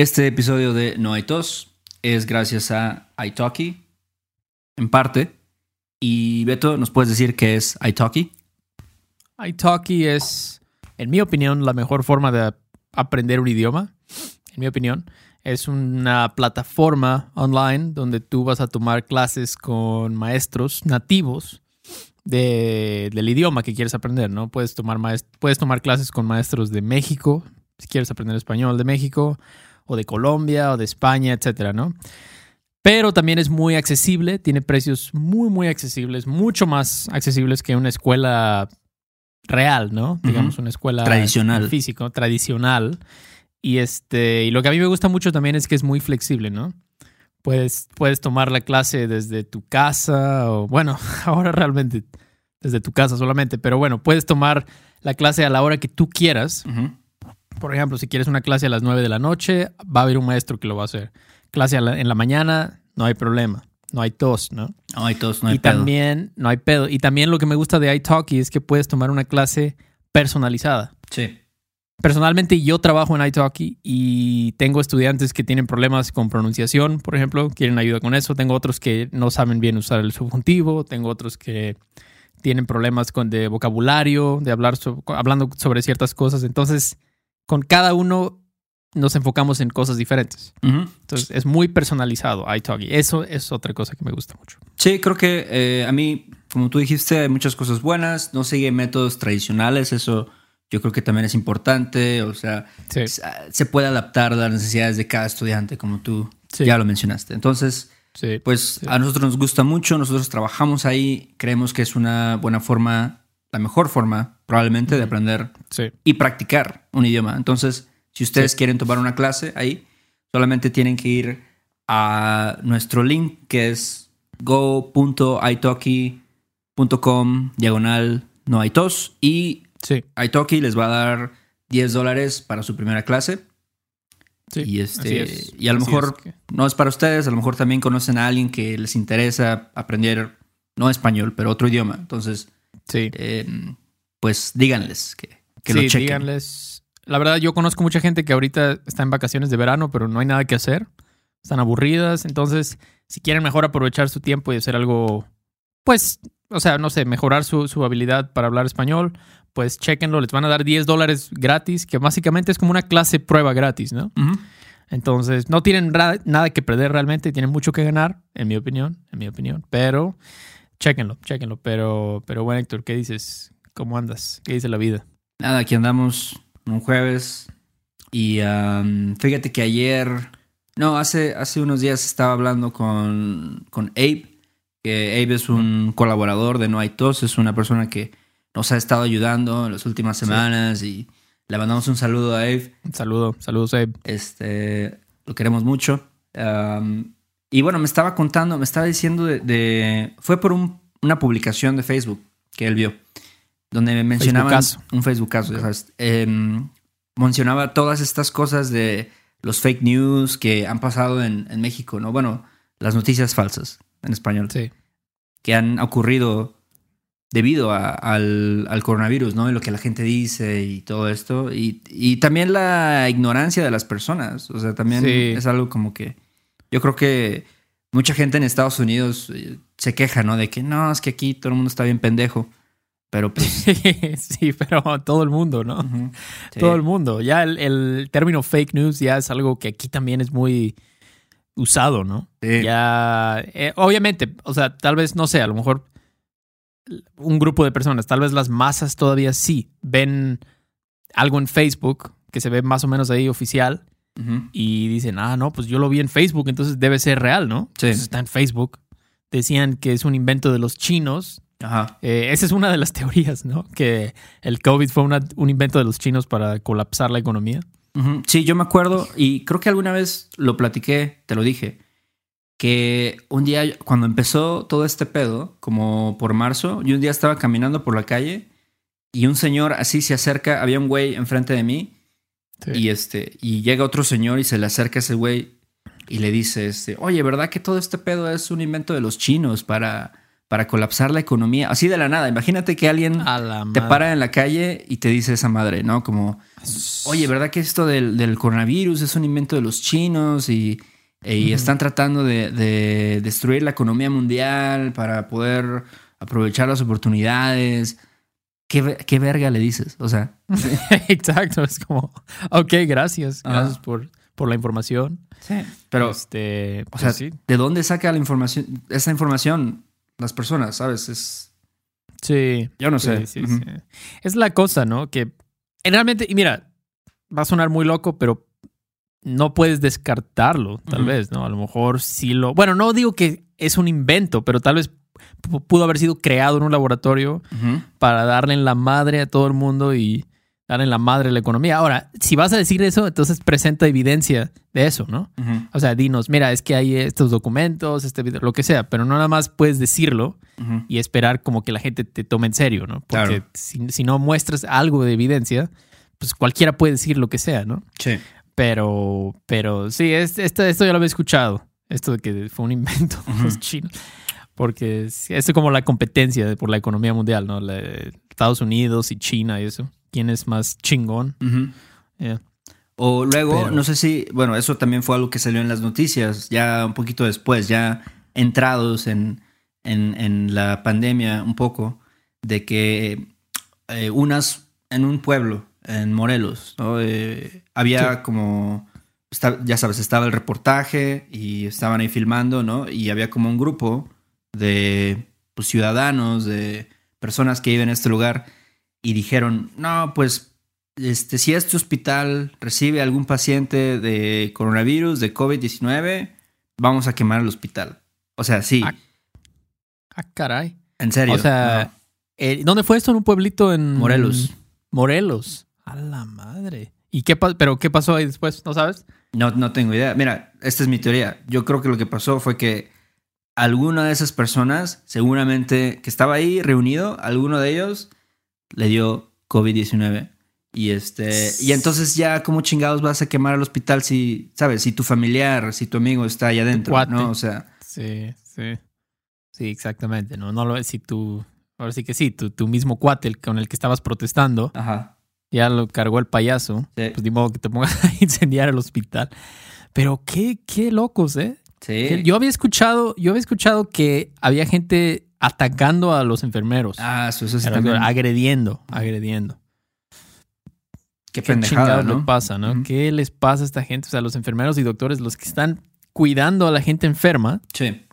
Este episodio de No hay tos es gracias a italki, en parte. Y Beto, ¿nos puedes decir qué es italki? italki es, en mi opinión, la mejor forma de aprender un idioma. En mi opinión, es una plataforma online donde tú vas a tomar clases con maestros nativos de, del idioma que quieres aprender, ¿no? Puedes tomar, puedes tomar clases con maestros de México, si quieres aprender español de México, o de Colombia, o de España, etcétera, ¿no? Pero también es muy accesible, tiene precios muy, muy accesibles, mucho más accesibles que una escuela real, ¿no? Digamos, una escuela tradicional. Físico, tradicional. Y este, y lo que a mí me gusta mucho también es que es muy flexible, ¿no? Puedes, puedes tomar la clase desde tu casa, o bueno, ahora realmente desde tu casa solamente, pero bueno, puedes tomar la clase a la hora que tú quieras. Por ejemplo, si quieres una clase a las 9 de la noche, va a haber un maestro que lo va a hacer. Clase en la mañana, no hay problema. No hay tos, ¿no? No hay tos, no hay y también, no hay pedo. Y también lo que me gusta de iTalki es que puedes tomar una clase personalizada. Sí. Personalmente yo trabajo en iTalki y tengo estudiantes que tienen problemas con pronunciación, por ejemplo, quieren ayuda con eso. Tengo otros que no saben bien usar el subjuntivo, tengo otros que tienen problemas con de vocabulario, de hablar hablando sobre ciertas cosas. Entonces, con cada uno nos enfocamos en cosas diferentes. Entonces es muy personalizado iTalki. Eso es otra cosa que me gusta mucho. Sí, creo que eh, a mí, como tú dijiste, hay muchas cosas buenas. No sigue métodos tradicionales. Eso yo creo que también es importante. O sea, se puede adaptar a las necesidades de cada estudiante, como tú ya lo mencionaste. Entonces, pues a nosotros nos gusta mucho. Nosotros trabajamos ahí. Creemos que es una buena forma, la mejor forma probablemente de aprender y practicar un idioma. Entonces, si ustedes quieren tomar una clase ahí, solamente tienen que ir a nuestro link que es go.italki.com diagonal no hay tos y Italki les va a dar 10 dólares para su primera clase. y este y a lo mejor no es para ustedes, a lo mejor también conocen a alguien que les interesa aprender no español, pero otro idioma. Entonces, eh, pues díganles que, que lo chequen. díganles la verdad, yo conozco mucha gente que ahorita está en vacaciones de verano, pero no hay nada que hacer. Están aburridas. Entonces, si quieren mejor aprovechar su tiempo y hacer algo, pues, o sea, no sé, mejorar su, habilidad para hablar español, pues chequenlo. Les van a dar 10 dólares gratis, que básicamente es como una clase prueba gratis, ¿no? Entonces, no tienen nada que perder realmente, tienen mucho que ganar, en mi opinión, en mi opinión. Pero, chequenlo, chequenlo. Pero, pero bueno, Héctor, ¿qué dices? ¿Cómo andas? ¿Qué dice la vida? Nada, aquí andamos un jueves. Y fíjate que ayer, no, hace, hace unos días estaba hablando con, con Abe, que Abe es un colaborador de No hay tos, es una persona que nos ha estado ayudando en las últimas semanas y le mandamos un saludo a Abe. Un saludo, saludos Abe. Este, lo queremos mucho. Y bueno, me estaba contando, me estaba diciendo de, fue por una publicación de Facebook que él vio donde me mencionaban un Facebook caso, em, mencionaba todas estas cosas de los fake news que han pasado en, México, ¿no? Bueno, las noticias falsas en español. Sí. Que han ocurrido debido al, coronavirus, ¿no? Y lo que la gente dice y todo esto. Y, también la ignorancia de las personas. O sea, también es algo como que. Yo creo que mucha gente en Estados Unidos eh, se queja, ¿no? De que no, es que aquí todo el mundo está bien pendejo. Pero pues... sí, pero todo el mundo, ¿no? Todo el mundo. Ya el, término fake news ya es algo que aquí también es muy usado, ¿no? Ya, eh, obviamente, o sea, tal vez, no sé, a lo mejor un grupo de personas, tal vez las masas todavía sí ven algo en Facebook que se ve más o menos ahí oficial y dicen, ah, no, pues yo lo vi en Facebook, entonces debe ser real, ¿no? Sí. está en Facebook. Decían que es un invento de los chinos Ajá. Eh, esa es una de las teorías, ¿no? Que el COVID fue un invento de los chinos para colapsar la economía. Sí, yo me acuerdo y creo que alguna vez lo platiqué, te lo dije, que un día cuando empezó todo este pedo, como por marzo, yo un día estaba caminando por la calle y un señor así se acerca, había un güey enfrente de mí y este y llega otro señor y se le acerca a ese güey y le dice este, "Oye, ¿verdad que todo este pedo es un invento de los chinos para para colapsar la economía, así de la nada. Imagínate que alguien te para en la calle y te dice esa madre, ¿no? Como, oye, ¿verdad que esto del, coronavirus es un invento de los chinos y, están tratando de, destruir la economía mundial para poder aprovechar las oportunidades? ¿Qué, qué verga le dices? O sea. Exacto, es como, ok, gracias, gracias por, por la información. Sí. Pero, este, o sea, pues ¿de dónde saca la información, esa información? las personas, ¿sabes? Es... Sí. Yo no sé. Es la cosa, ¿no? Que realmente, y mira, va a sonar muy loco, pero no puedes descartarlo, tal vez, ¿no? A lo mejor sí lo... Bueno, no digo que es un invento, pero tal vez pudo haber sido creado en un laboratorio para darle en la madre a todo el mundo y dar en la madre la economía. Ahora, si vas a decir eso, entonces presenta evidencia de eso, ¿no? O sea, dinos, mira, es que hay estos documentos, este video, lo que sea, pero no nada más puedes decirlo y esperar como que la gente te tome en serio, ¿no? Porque si, no muestras algo de evidencia, pues cualquiera puede decir lo que sea, ¿no? Sí. Pero, pero sí, esto, esto ya lo había escuchado, esto de que fue un invento de los chinos. Porque es, es como la competencia por la economía mundial, ¿no? Estados Unidos y China y eso quién es más chingón. O luego, no sé si, bueno, eso también fue algo que salió en las noticias, ya un poquito después, ya entrados en, en, la pandemia un poco, de que eh, unas, en un pueblo, en Morelos, eh, había como, ya sabes, estaba el reportaje y estaban ahí filmando, ¿no? Y había como un grupo de pues, ciudadanos, de personas que viven en este lugar y dijeron, no, pues este, si este hospital recibe algún paciente de coronavirus, de COVID-19, vamos a quemar el hospital. O sea, sí. Ah, ah caray. En serio. O sea, eh, ¿dónde fue esto? ¿En un pueblito en Morelos? Morelos. A la madre. ¿Y qué pero qué pasó ahí después? ¿No sabes? No, no tengo idea. Mira, esta es mi teoría. Yo creo que lo que pasó fue que alguna de esas personas, seguramente que estaba ahí reunido, alguno de ellos le dio COVID-19. Y este, y entonces ya, ¿cómo chingados vas a quemar el hospital si, sabes, si tu familiar, si tu amigo está allá adentro, ¿no? O sea. Sí, sí. Sí, exactamente. No, no lo si tú, ahora sí que sí, tu, tu mismo cuate con el que estabas protestando, Ajá. ya lo cargó el payaso. Pues ni modo que te pongas a incendiar el hospital. Pero qué, qué locos, ¿eh? Sí. Yo había escuchado, yo había escuchado que había gente atacando a los enfermeros. Ah, eso, eso sí Agrediendo, agrediendo. Qué, Qué pendejada, ¿no? pasa, ¿no? ¿Qué les pasa a esta gente? O sea, los enfermeros y doctores, los que están cuidando a la gente enferma. Sí.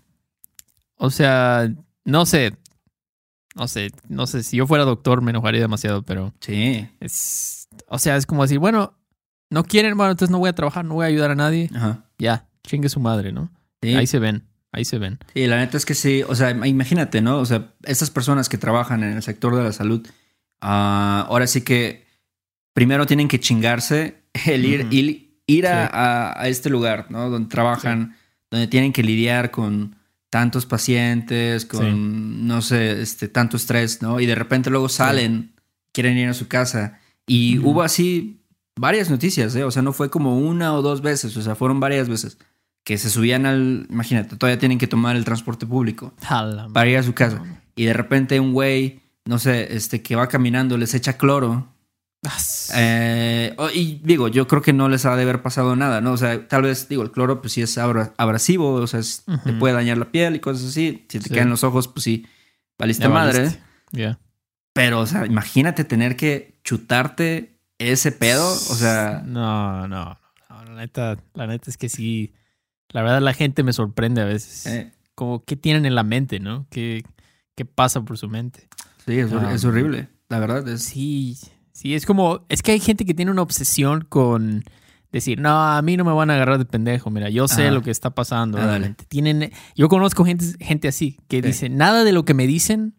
O sea, no sé. No sé, no sé. Si yo fuera doctor me enojaría demasiado, pero. Sí. Es, o sea, es como decir, bueno, no quieren, bueno, entonces no voy a trabajar, no voy a ayudar a nadie. Ajá. Ya, chingue su madre, ¿no? Sí. Ahí se ven. Ahí se ven. Sí, la neta es que sí. O sea, imagínate, ¿no? O sea, estas personas que trabajan en el sector de la salud, ah, ahora sí que primero tienen que chingarse el ir, ir, a, este lugar, ¿no? Donde trabajan, donde tienen que lidiar con tantos pacientes, con, no sé, este, tanto estrés, ¿no? Y de repente luego salen, quieren ir a su casa. Y hubo así varias noticias, ¿eh? O sea, no fue como una o dos veces, o sea, fueron varias veces que se subían al, imagínate, todavía tienen que tomar el transporte público para ir a su casa. Y de repente un güey, no sé, este que va caminando les echa cloro. Eh, y digo, yo creo que no les ha de haber pasado nada, ¿no? O sea, tal vez, digo, el cloro pues sí es abrasivo, o sea, te puede dañar la piel y cosas así. Si te caen los ojos, pues sí, valiste madre. Pero, o sea, imagínate tener que chutarte ese pedo, o sea... No, no, no, la neta, la neta es que sí la verdad, la gente me sorprende a veces. Eh. Como, ¿qué tienen en la mente, no? ¿Qué, qué pasa por su mente? Sí, es, es ah. horrible. La verdad es. Sí, sí, es como. Es que hay gente que tiene una obsesión con decir, no, a mí no me van a agarrar de pendejo. Mira, yo sé lo que está pasando. Ah, Tienen, yo conozco gente, gente así que dice, nada de lo que me dicen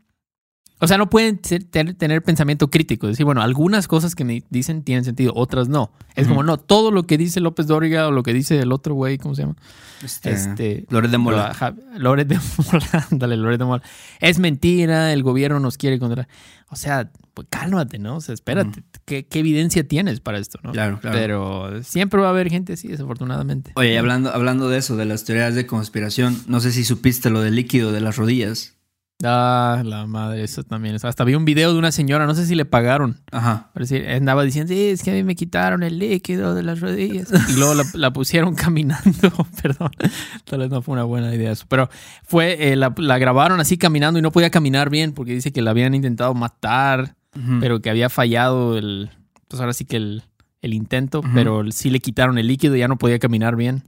o sea, no pueden tener, pensamiento crítico. Decir, bueno, algunas cosas que me dicen tienen sentido, otras no. Es como, no, todo lo que dice López Dóriga o lo que dice el otro güey, ¿cómo se llama? Este, este de Mola. Loret de Mola, dale, Loret de Mola. Es mentira, el gobierno nos quiere contra. O sea, pues cálmate, ¿no? O sea, espérate, ¿qué, evidencia tienes para esto, no? Claro, claro. Pero siempre va a haber gente así, desafortunadamente. Oye, hablando, hablando de eso, de las teorías de conspiración, no sé si supiste lo del líquido de las rodillas. Ah, la madre, eso también. Hasta vi un video de una señora, no sé si le pagaron. Ajá. Pero sí, andaba diciendo, sí, es que a mí me quitaron el líquido de las rodillas. Y luego la, la pusieron caminando. Perdón, tal vez no fue una buena idea eso. Pero fue, eh, la, la grabaron así caminando y no podía caminar bien porque dice que la habían intentado matar, pero que había fallado el, pues ahora sí que el, el intento, pero sí le quitaron el líquido y ya no podía caminar bien.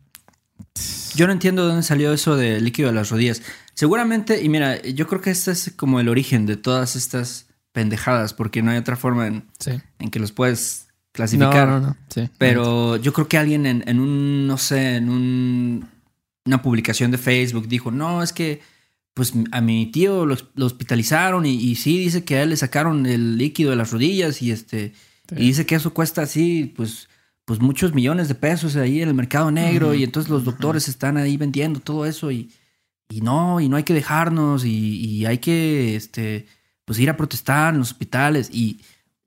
Yo no entiendo de dónde salió eso de líquido de las rodillas. Seguramente, y mira, yo creo que este es como el origen de todas estas pendejadas, porque no hay otra forma en, Sí. en que los puedes No, clasificar. no, no. Sí. Pero yo creo que alguien en, en un, no sé, en un, una publicación de Facebook dijo, no, es que pues a mi tío lo, lo hospitalizaron y, y sí dice que a él le sacaron el líquido de las rodillas y este Sí. y dice que eso cuesta así, pues, pues muchos millones de pesos ahí en el mercado negro y entonces los doctores están ahí vendiendo todo eso y, y no, y no hay que dejarnos y, y hay que, este, pues ir a protestar en los hospitales y,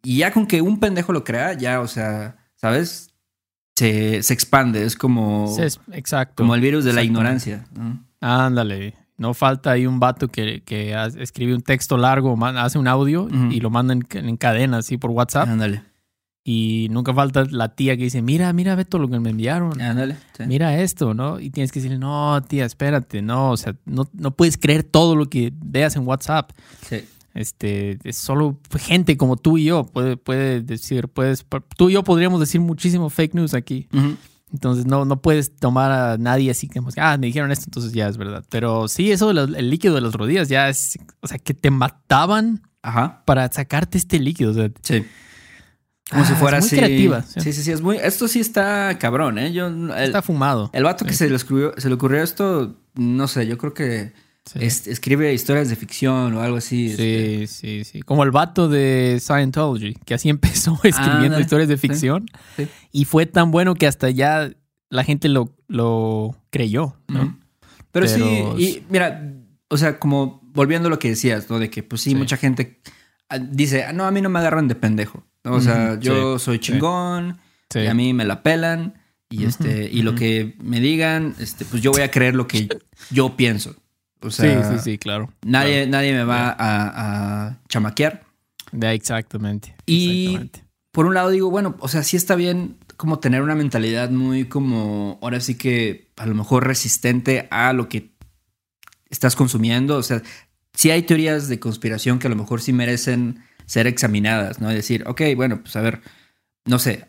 y ya con que un pendejo lo crea, ya, o sea, ¿sabes? Se, se expande, es como, es- exacto. como el virus de la ignorancia. ¿no? Ándale. No falta ahí un vato que, que escribe un texto largo, hace un audio y lo manda en, en cadena así por WhatsApp. Ándale, Y nunca falta la tía que dice, mira, mira, ve todo lo que me enviaron. ándale. sí. Mira esto, ¿no? Y tienes que decirle, no, tía, espérate, no, o sea, no, no puedes creer todo lo que veas en WhatsApp. Sí. Este, es solo gente como tú y yo puede, puede decir, puedes, tú y yo podríamos decir muchísimo fake news aquí. Entonces no, no puedes tomar a nadie así como, ah, me dijeron esto, entonces ya es verdad. Pero sí, eso del líquido de las rodillas ya es, o sea, que te mataban Ajá. para sacarte este líquido. O sea, Sí. Como Ah, si es fuera muy así. creativa, sí. Sí, sí, sí. Es muy, esto sí está cabrón, ¿eh? Yo, el, está fumado. el vato que se le, escribió, se le ocurrió esto, no sé, yo creo que Sí. es- escribe historias de ficción o algo así. este. Sí, sí, sí. Como el vato de Scientology, que así empezó escribiendo historias de ficción. Sí. Y fue tan bueno que hasta ya la gente lo, lo creyó, ¿no? Pero, sí, y mira, o sea, como volviendo a lo que decías, ¿no? De que, pues sí, Sí. mucha gente ah, dice, "Ah, no, a mí no me agarran de pendejo. O sea, yo sí, soy chingón Sí. y a mí me la pelan y, este, y lo que me digan, este, pues yo voy a creer lo que yo pienso. O sea, sí, sí, sí, claro. Nadie, nadie me va a, a chamaquear. Ya, exactamente. Y- exactamente. Por un lado digo, bueno, o sea, sí está bien como tener una mentalidad muy como, ahora sí que a lo mejor resistente a lo que estás consumiendo. O sea, sí hay teorías de conspiración que a lo mejor sí merecen ser examinadas, ¿no? Es decir, ok, bueno, pues a ver, no sé,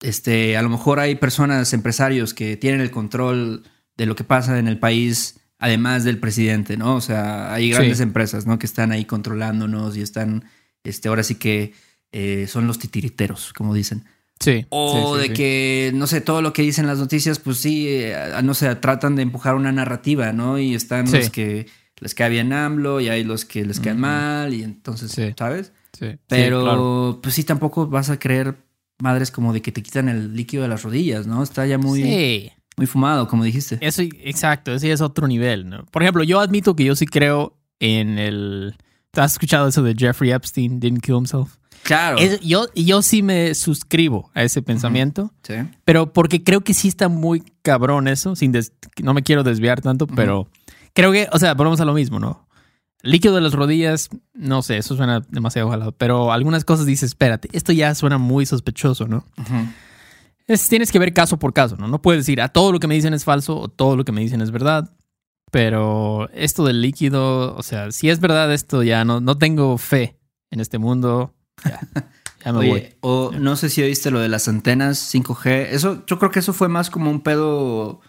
este, a lo mejor hay personas, empresarios que tienen el control de lo que pasa en el país, además del presidente, ¿no? O sea, hay grandes Sí. empresas, ¿no? Que están ahí controlándonos y están, este, ahora sí que eh, son los titiriteros, como dicen. Sí. O sí, sí, de que, no sé, todo lo que dicen las noticias, pues sí, eh, no sé, tratan de empujar una narrativa, ¿no? Y están los que les cae bien AMLO y hay los que les caen mal y entonces, Sí. ¿sabes? Sí, sí, Pero, claro. pues sí, tampoco vas a creer madres como de que te quitan el líquido de las rodillas, ¿no? Está ya muy, Sí. muy fumado, como dijiste. Eso, exacto, ese es otro nivel, ¿no? Por ejemplo, yo admito que yo sí creo en el... ¿Te has escuchado eso de Jeffrey Epstein didn't kill himself? Claro. Es- yo, yo sí me suscribo a ese pensamiento, Sí. pero porque creo que sí está muy cabrón eso, sin des- no me quiero desviar tanto, pero creo que, o sea, volvemos a lo mismo, ¿no? Líquido de las rodillas, no sé, eso suena demasiado jalado, pero algunas cosas dices, espérate, esto ya suena muy sospechoso, ¿no? Es- tienes que ver caso por caso, ¿no? No puedes decir, a todo lo que me dicen es falso o todo lo que me dicen es verdad. Pero esto del líquido, o sea, si es verdad esto, ya no, no tengo fe en este mundo. Ya, ya me Oye, voy. o no sé si oíste lo de las antenas 5G. Eso, yo creo que eso fue más como un pedo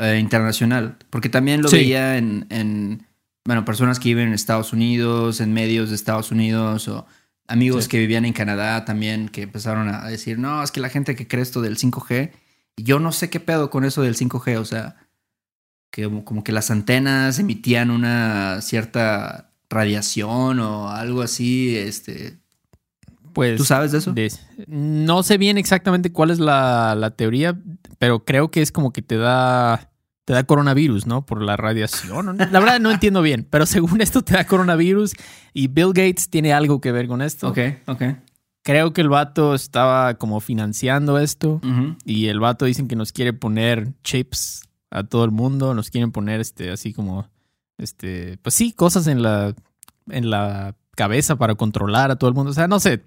eh, internacional. Porque también lo Sí. veía en, en, bueno, personas que viven en Estados Unidos, en medios de Estados Unidos, o amigos Sí. que vivían en Canadá también, que empezaron a decir, no, es que la gente que cree esto del 5G, y yo no sé qué pedo con eso del 5G, o sea, que como, como que las antenas emitían una cierta radiación o algo así, este... Pues, ¿Tú sabes de eso? de- no sé bien exactamente cuál es la, la teoría, pero creo que es como que te da, te da coronavirus, ¿no? Por la radiación. La verdad no entiendo bien, pero según esto te da coronavirus y Bill Gates tiene algo que ver con esto. Ok, ok. Creo que el vato estaba como financiando esto. Y el vato dicen que nos quiere poner chips a todo el mundo, nos quieren poner este así como este, pues sí, cosas en la en la cabeza para controlar a todo el mundo. O sea, no sé.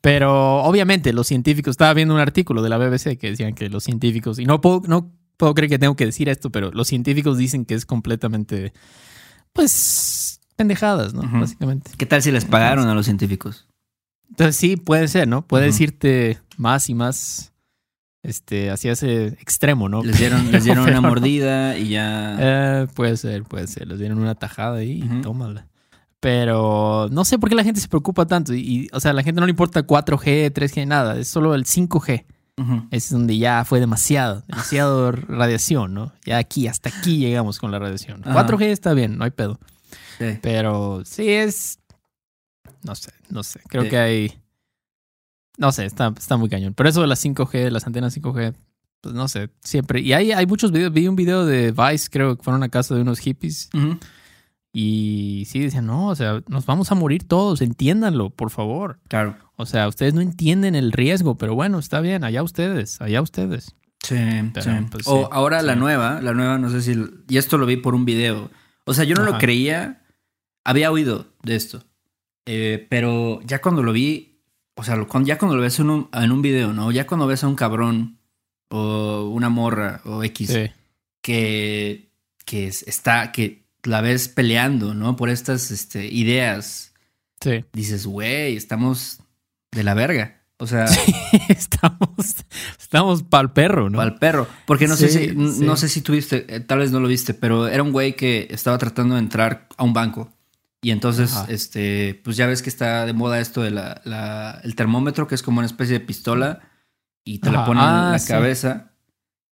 Pero obviamente los científicos, estaba viendo un artículo de la BBC que decían que los científicos, y no puedo, no puedo creer que tengo que decir esto, pero los científicos dicen que es completamente, pues, pendejadas, ¿no? Básicamente. ¿Qué tal si les pagaron a los científicos? Entonces sí, puede ser, ¿no? Puede decirte más y más este, hacia ese extremo, ¿no? Les dieron, les dieron una mordida y ya. Eh, puede ser, puede ser. Les dieron una tajada ahí y tómala. Pero no sé por qué la gente se preocupa tanto. Y, o sea, a la gente no le importa 4G, 3G, nada. Es solo el 5G. Es donde ya fue demasiado, demasiado radiación, ¿no? Ya aquí, hasta aquí llegamos con la radiación. 4G está bien, no hay pedo. Pero sí es. No sé, no sé. Creo que hay no sé, está, está muy cañón. Pero eso de las 5G, las antenas 5G, pues no sé, siempre. Y hay, hay muchos videos. Vi un video de Vice, creo que fueron a casa de unos hippies. Y sí, decían, no, o sea, nos vamos a morir todos, entiéndanlo, por favor. Claro. O sea, ustedes no entienden el riesgo, pero bueno, está bien, allá ustedes, allá ustedes. Sí, pues, o ahora la nueva, la nueva, no sé si. Y esto lo vi por un video. O sea, yo no lo creía. Había oído de esto. Eh, pero ya cuando lo vi, o sea, ya cuando lo ves en un, en un video, ¿no? Ya cuando ves a un cabrón o una morra o X que, que está, que la ves peleando, ¿no? Por estas este, ideas. Sí. Dices, güey, estamos de la verga. O sea, estamos, estamos pa'l perro, ¿no? Pa'l perro. Porque no sé si, no sé si tuviste, eh, tal vez no lo viste, pero era un güey que estaba tratando de entrar a un banco. Y entonces, este, pues ya ves que está de moda esto de la, el termómetro, que es como una especie de pistola, y te la ponen en la ah, cabeza.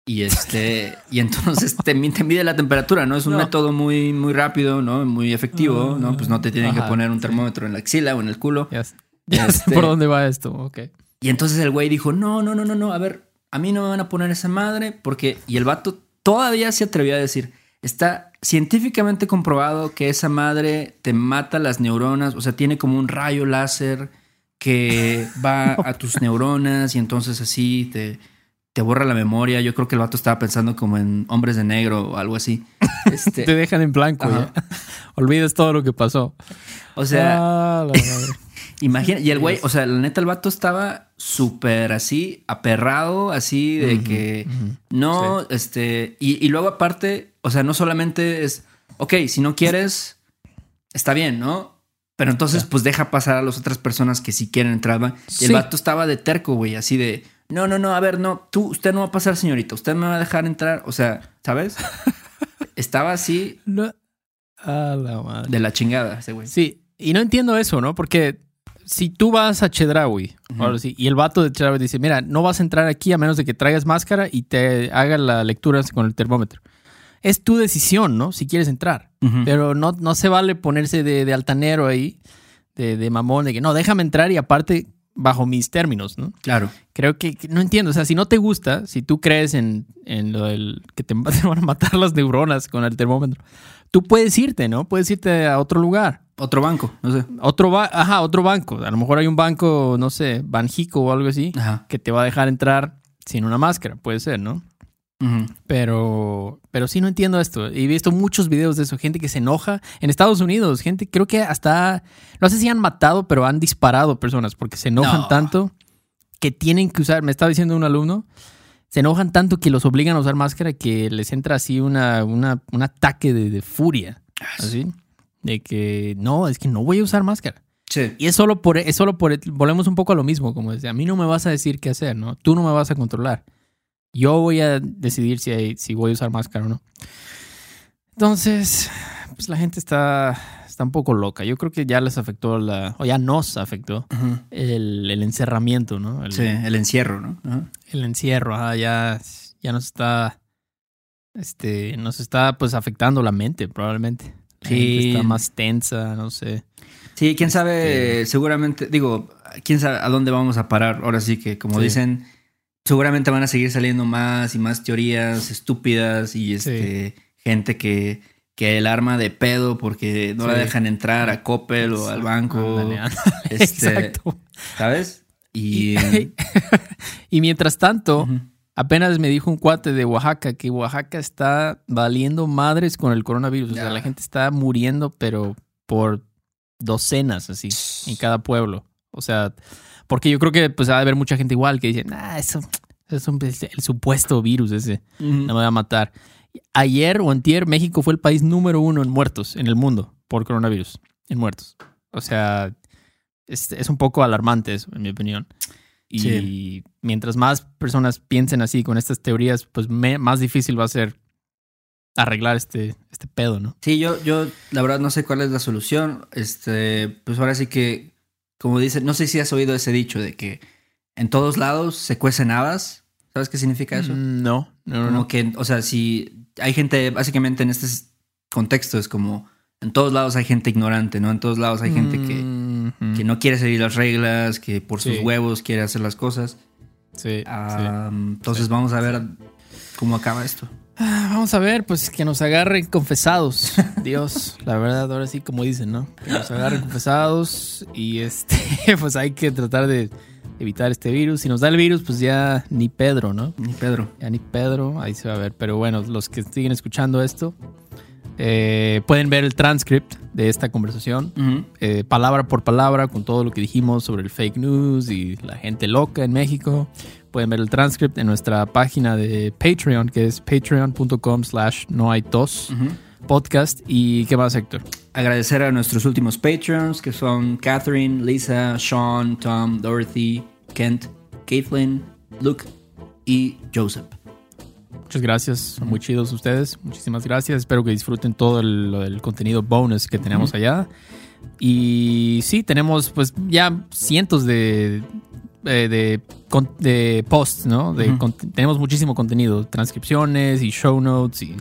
Y este, y entonces te, mide la temperatura, ¿no? Es un método muy, muy rápido, ¿no? Muy efectivo, ¿no? Pues no te tienen que poner un termómetro en la axila o en el culo. Ya, este, por dónde va esto, ok. Y entonces el güey dijo, no, no, no, no, no, a ver, a mí no me van a poner esa madre, porque, y el vato todavía se atrevió a decir, Está científicamente comprobado que esa madre te mata las neuronas, o sea, tiene como un rayo láser que va a tus neuronas y entonces así te, te borra la memoria. Yo creo que el vato estaba pensando como en hombres de negro o algo así. Este, te dejan en blanco ya. Olvidas todo lo que pasó. O sea, ah, Imagina, y el güey, o sea, la neta, el vato estaba súper así, aperrado, así de que no, este, y, luego aparte, o sea, no solamente es, ok, si no quieres, está bien, ¿no? Pero entonces, pues deja pasar a las otras personas que si quieren entrar. Y el vato estaba de terco, güey, así de, no, no, no, a ver, no, tú, usted no va a pasar, señorita, usted me va a dejar entrar, o sea, ¿sabes? estaba así. No. A la madre. De la chingada ese güey. Sí, y no entiendo eso, ¿no? Porque si tú vas a Chedraui y el vato de Chedraui dice, mira, no vas a entrar aquí a menos de que traigas máscara y te haga la lectura con el termómetro. Es tu decisión, ¿no? Si quieres entrar. Pero no, no se vale ponerse de, altanero ahí, de, de, mamón, de que no, déjame entrar y aparte bajo mis términos, ¿no? Claro. Creo que, no entiendo. O sea, si no te gusta, si tú crees en, en lo del que te, te van a matar las neuronas con el termómetro, tú puedes irte, ¿no? Puedes irte a otro lugar. Otro banco, no sé. Otro ajá, otro banco. A lo mejor hay un banco, no sé, Banjico o algo así, que te va a dejar entrar sin una máscara, puede ser, ¿no? Pero, pero sí no entiendo esto. He visto muchos videos de eso, gente que se enoja. En Estados Unidos, gente, creo que hasta, no sé si han matado, pero han disparado personas porque se enojan tanto que tienen que usar, me estaba diciendo un alumno, se enojan tanto que los obligan a usar máscara que les entra así una, una un ataque de, de furia. Ah, así de que no, es que no voy a usar máscara. Sí. Y es solo por, es solo por, volvemos un poco a lo mismo, como decía, a mí no me vas a decir qué hacer, ¿no? Tú no me vas a controlar. Yo voy a decidir si, si voy a usar máscara o no. Entonces, pues la gente está, está un poco loca. Yo creo que ya les afectó la, o ya nos afectó el, el, encerramiento, ¿no? sí, el encierro, ¿no? El encierro, ya, ya nos está, este, nos está pues afectando la mente probablemente. Sí. Está más tensa, no sé. Sí, quién sabe, este, seguramente, digo, quién sabe a dónde vamos a parar. Ahora sí que, como dicen, seguramente van a seguir saliendo más y más teorías estúpidas y este gente que, que el arma de pedo porque no la dejan entrar a Coppel o al banco. Este, Exacto. ¿Sabes? Y, y mientras tanto, Apenas me dijo un cuate de Oaxaca que Oaxaca está valiendo madres con el coronavirus. O sea, la gente está muriendo, pero por docenas así en cada pueblo. O sea, porque yo creo que pues va a haber mucha gente igual que dice, ah, eso, es el supuesto virus ese, no me va a matar. Ayer o antier, México fue el país número uno en muertos en el mundo por coronavirus, en muertos. O sea, es, es un poco alarmante eso, en mi opinión. Y mientras más personas piensen así con estas teorías, pues más difícil va a ser arreglar este, este pedo, ¿no? Sí, yo, yo la verdad no sé cuál es la solución. Este, pues ahora sí que como dice, no sé si has oído ese dicho de que en todos lados se cuecen habas. ¿Sabes qué significa eso? Mm, no, no, como que, o sea, si hay gente, básicamente en este contexto es como, en todos lados hay gente ignorante, ¿no? En todos lados hay gente que. Que no quiere seguir las reglas, que por sus huevos quiere hacer las cosas. Sí. Entonces vamos a ver cómo acaba esto. Ah, vamos a ver, pues que nos agarren confesados. Dios, la verdad, ahora sí, como dicen, ¿no? Que nos agarren confesados y este, pues hay que tratar de evitar este virus. Si nos da el virus, pues ya ni Pedro, ¿no? Ni Pedro. Ya ni Pedro, ahí se va a ver. Pero bueno, los que siguen escuchando esto, eh, pueden ver el transcript de esta conversación, eh, palabra por palabra, con todo lo que dijimos sobre el fake news y la gente loca en México. Pueden ver el transcript en nuestra página de Patreon, que es patreon.com slash no hay tos podcast. ¿Y qué más, Héctor? Agradecer a nuestros últimos Patreons, que son Catherine, Lisa, Sean, Tom, Dorothy, Kent, Caitlin, Luke y Joseph. Muchas gracias, son muy chidos ustedes. Muchísimas gracias. Espero que disfruten todo el, contenido bonus que tenemos allá. Y sí, tenemos pues ya cientos de, eh, de, de, posts, ¿no? tenemos muchísimo contenido, transcripciones y show notes y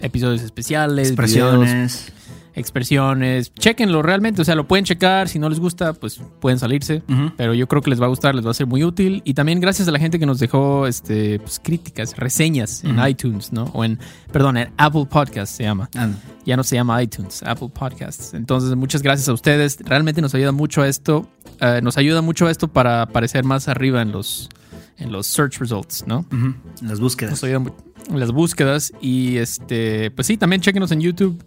episodios especiales, expresiones expresiones. Chequenlo realmente, o sea, lo pueden checar. Si no les gusta, pues pueden salirse. Pero yo creo que les va a gustar, les va a ser muy útil. Y también gracias a la gente que nos dejó este, pues, críticas, reseñas en iTunes, ¿no? O en, perdón, en Apple Podcasts se llama. Ya no se llama iTunes, Apple Podcasts. Entonces, muchas gracias a ustedes. Realmente nos ayuda mucho esto. Eh, nos ayuda mucho esto para aparecer más arriba en los, en los search results, ¿no? En las búsquedas. Nos ayuda en las búsquedas. Y este, pues sí, también chequenos en YouTube.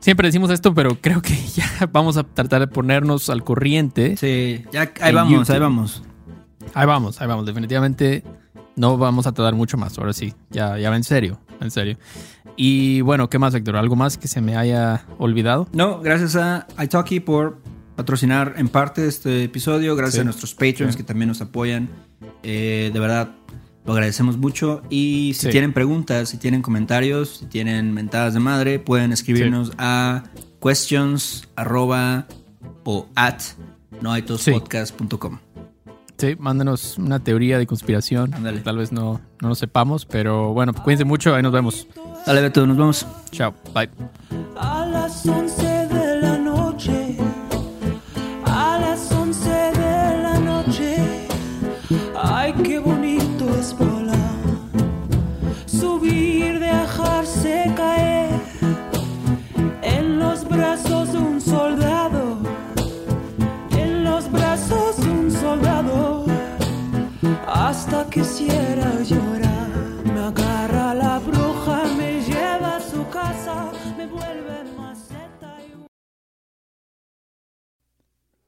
Siempre decimos esto, pero creo que ya vamos a tratar de ponernos al corriente. Sí, ya ahí vamos, ahí vamos. Ahí vamos, ahí vamos. Definitivamente no vamos a tardar mucho más. Ahora sí, ya, ya va en serio, en serio. Y bueno, ¿qué más, Héctor? ¿Algo más que se me haya olvidado? No, gracias a iTalki por patrocinar en parte este episodio. Gracias a nuestros Patreons que también nos apoyan. Eh, de verdad, lo agradecemos mucho. Y si tienen preguntas, si tienen comentarios, si tienen mentadas de madre, pueden escribirnos a questions o at noaitospodcast.com. Sí, mándenos una teoría de conspiración. Tal vez no, no lo sepamos, pero bueno, cuídense mucho. Ahí nos vemos. Dale, Beto, nos vemos. Chao. Bye.